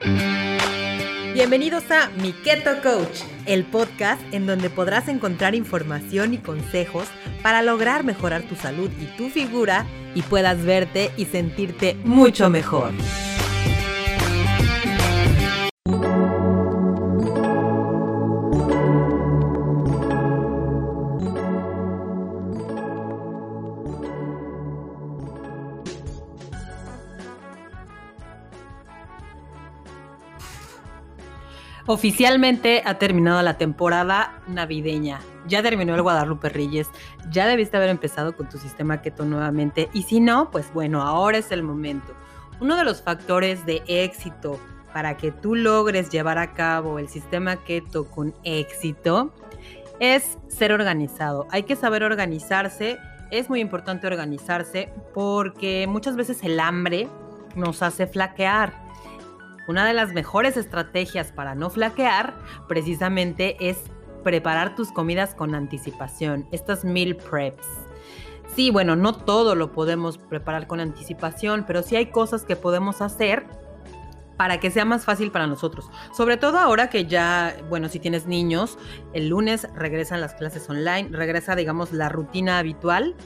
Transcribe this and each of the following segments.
Bienvenidos a Mi Keto Coach, el podcast en donde podrás encontrar información y consejos para lograr mejorar tu salud y tu figura y puedas verte y sentirte mucho mejor. Oficialmente ha terminado la temporada navideña. Ya terminó el Guadalupe Reyes. Ya debiste haber empezado con tu sistema keto nuevamente. Y si no, pues bueno, ahora es el momento. Uno de los factores de éxito para que tú logres llevar a cabo el sistema keto con éxito es ser organizado. Hay que saber organizarse. Es muy importante organizarse porque muchas veces el hambre nos hace flaquear. Una de las mejores estrategias para no flaquear precisamente es preparar tus comidas con anticipación, estas meal preps. Sí, bueno, no todo lo podemos preparar con anticipación, pero sí hay cosas que podemos hacer para que sea más fácil para nosotros. Sobre todo ahora que ya, bueno, si tienes niños, el lunes regresan las clases online, regresa, digamos, la rutina habitual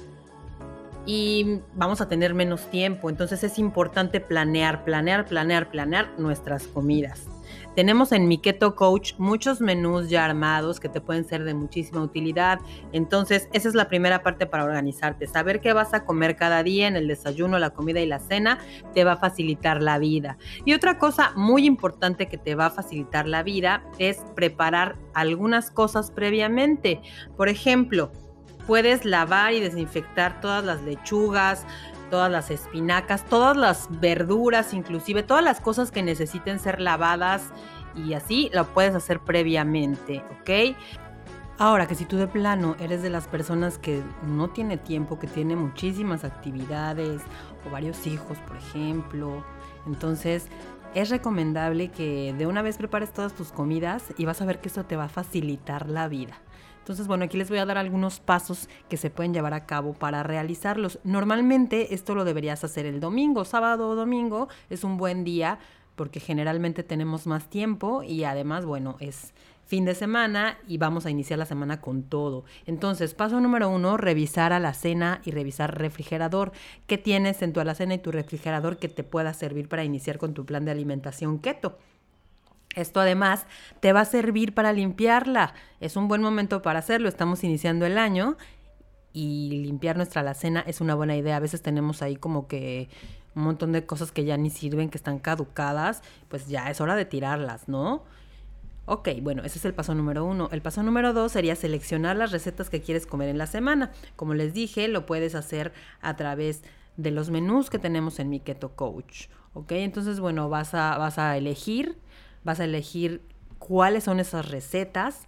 y vamos a tener menos tiempo. Entonces es importante planear, planear, planear, planear nuestras comidas. Tenemos en mi Keto Coach muchos menús ya armados que te pueden ser de muchísima utilidad. Entonces, esa es la primera parte para organizarte. Saber qué vas a comer cada día en el desayuno, la comida y la cena te va a facilitar la vida. Y otra cosa muy importante que te va a facilitar la vida es preparar algunas cosas previamente. Por ejemplo, puedes lavar y desinfectar todas las lechugas, todas las espinacas, todas las verduras, inclusive todas las cosas que necesiten ser lavadas y así lo puedes hacer previamente, ¿ok? Ahora que si tú de plano eres de las personas que no tiene tiempo, que tiene muchísimas actividades o varios hijos, por ejemplo, entonces es recomendable que de una vez prepares todas tus comidas y vas a ver que eso te va a facilitar la vida. Entonces, bueno, aquí les voy a dar algunos pasos que se pueden llevar a cabo para realizarlos. Normalmente esto lo deberías hacer el domingo, sábado o domingo es un buen día porque generalmente tenemos más tiempo y además, bueno, es fin de semana y vamos a iniciar la semana con todo. Entonces, paso número uno, revisar a la cena y revisar refrigerador. ¿Qué tienes en tu alacena y tu refrigerador que te pueda servir para iniciar con tu plan de alimentación keto? Esto además te va a servir para limpiarla. Es un buen momento para hacerlo. Estamos iniciando el año y limpiar nuestra alacena es una buena idea. A veces tenemos ahí como que un montón de cosas que ya ni sirven, que están caducadas. Pues ya es hora de tirarlas, ¿no? Ok, bueno, ese es el paso número uno. El paso número dos sería seleccionar las recetas que quieres comer en la semana. Como les dije, lo puedes hacer a través de los menús que tenemos en mi Keto Coach. Ok, entonces, bueno, vas a, vas a elegir vas a elegir cuáles son esas recetas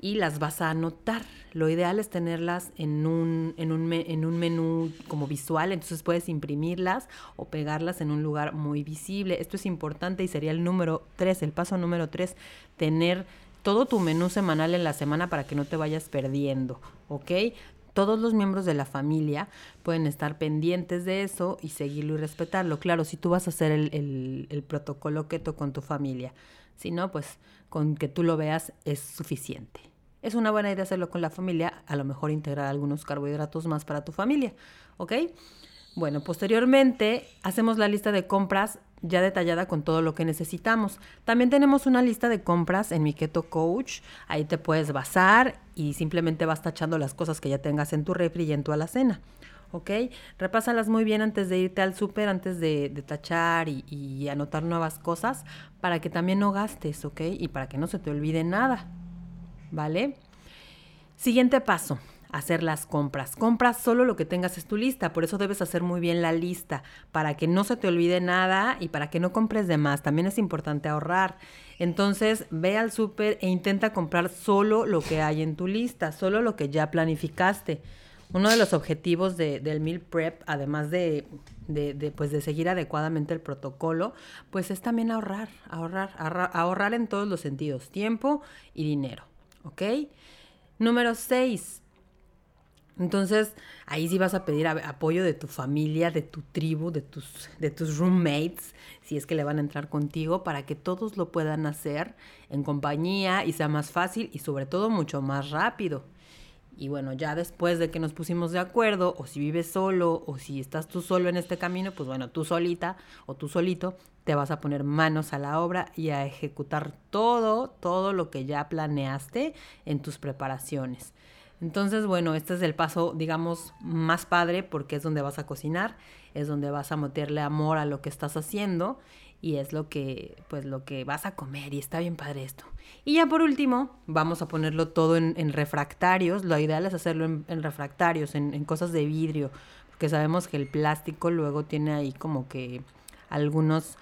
y las vas a anotar. Lo ideal es tenerlas en un, en un, en un menú como visual, entonces puedes imprimirlas o pegarlas en un lugar muy visible. Esto es importante y sería el número tres, el paso número tres, tener todo tu menú semanal en la semana para que no te vayas perdiendo, ¿ok? Todos los miembros de la familia pueden estar pendientes de eso y seguirlo y respetarlo. Claro, si tú vas a hacer el, el protocolo keto con tu familia. Si no, pues con que tú lo veas es suficiente. Es una buena idea hacerlo con la familia, a lo mejor integrar algunos carbohidratos más para tu familia, ¿ok? Bueno, posteriormente hacemos la lista de compras ya detallada con todo lo que necesitamos. También tenemos una lista de compras en mi Keto Coach. Ahí te puedes basar y simplemente vas tachando las cosas que ya tengas en tu refri y en tu alacena. ¿Ok? Repásalas muy bien antes de irte al súper, antes de, tachar y, y anotar nuevas cosas para que también no gastes, ¿ok? Y para que no se te olvide nada. ¿Vale? Siguiente paso hacer las compras. Compras solo lo que tengas en tu lista, por eso debes hacer muy bien la lista, para que no se te olvide nada y para que no compres de más. También es importante ahorrar. Entonces, ve al súper e intenta comprar solo lo que hay en tu lista, solo lo que ya planificaste. Uno de los objetivos del meal prep, además de, de, pues de seguir adecuadamente el protocolo, pues es también ahorrar, ahorrar, ahorrar, ahorrar en todos los sentidos, tiempo y dinero. Número 6 Entonces, ahí sí vas a pedir apoyo de tu familia, de tu tribu, de tus, de tus roommates, si es que le van a entrar contigo, para que todos lo puedan hacer en compañía y sea más fácil y sobre todo mucho más rápido. Y bueno, ya después de que nos pusimos de acuerdo, o si vives solo, o si estás tú solo en este camino, pues bueno, tú solita o tú solito te vas a poner manos a la obra y a ejecutar todo, todo lo que ya planeaste en tus preparaciones. Entonces, bueno, este es el paso, digamos, más padre porque es donde vas a cocinar, es donde vas a meterle amor a lo que estás haciendo y es lo que, pues, lo que vas a comer y está bien padre esto. Y ya por último, vamos a ponerlo todo en, refractarios. Lo ideal es hacerlo en, refractarios, en, en cosas de vidrio, porque sabemos que el plástico luego tiene ahí como que algunos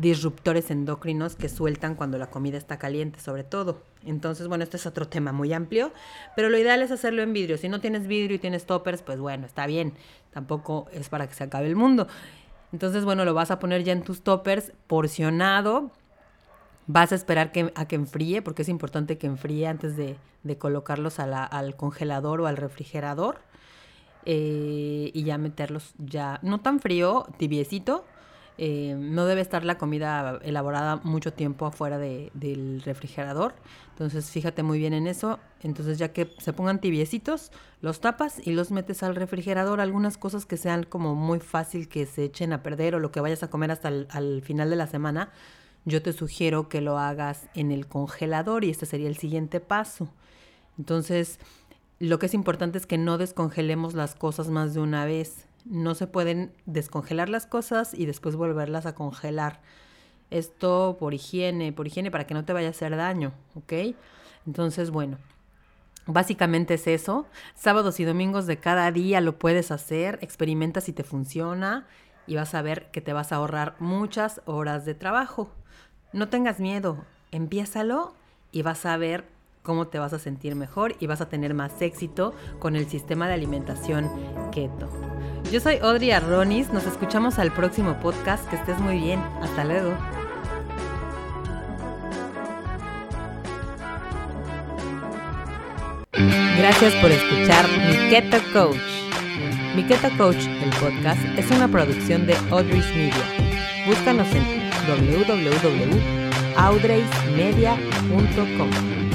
disruptores endocrinos que sueltan cuando la comida está caliente, sobre todo. Entonces, bueno, este es otro tema muy amplio, pero lo ideal es hacerlo en vidrio. Si no tienes vidrio y tienes toppers, pues bueno, está bien. Tampoco es para que se acabe el mundo. Entonces, bueno, lo vas a poner ya en tus toppers porcionado. Vas a esperar que, a que enfríe, porque es importante que enfríe antes de, colocarlos al congelador o al refrigerador. Eh, y ya meterlos ya, no tan frío, tibiecito, eh, no debe estar la comida elaborada mucho tiempo afuera del refrigerador. Entonces fíjate muy bien en eso. Entonces ya que se pongan tibiecitos, los tapas y los metes al refrigerador. Algunas cosas que sean como muy fácil que se echen a perder o lo que vayas a comer hasta el al final de la semana, yo te sugiero que lo hagas en el congelador y este sería el siguiente paso. Entonces, lo que es importante es que no descongelemos las cosas más de una vez no se pueden descongelar las cosas y después volverlas a congelar. Esto por higiene, por higiene para que no te vaya a hacer daño, ¿ok? Entonces, bueno, básicamente es eso. Sábados y domingos de cada día lo puedes hacer, experimenta si te funciona y vas a ver que te vas a ahorrar muchas horas de trabajo. No tengas miedo, empiézalo y vas a ver cómo te vas a sentir mejor y vas a tener más éxito con el sistema de alimentación keto. Yo soy Audrey Arronis, nos escuchamos al próximo podcast, que estés muy bien, hasta luego. Gracias por escuchar Mi Keto Coach. Mi Keto Coach, el podcast, es una producción de Audrey's Media. Búscanos en www.audreysmedia.com.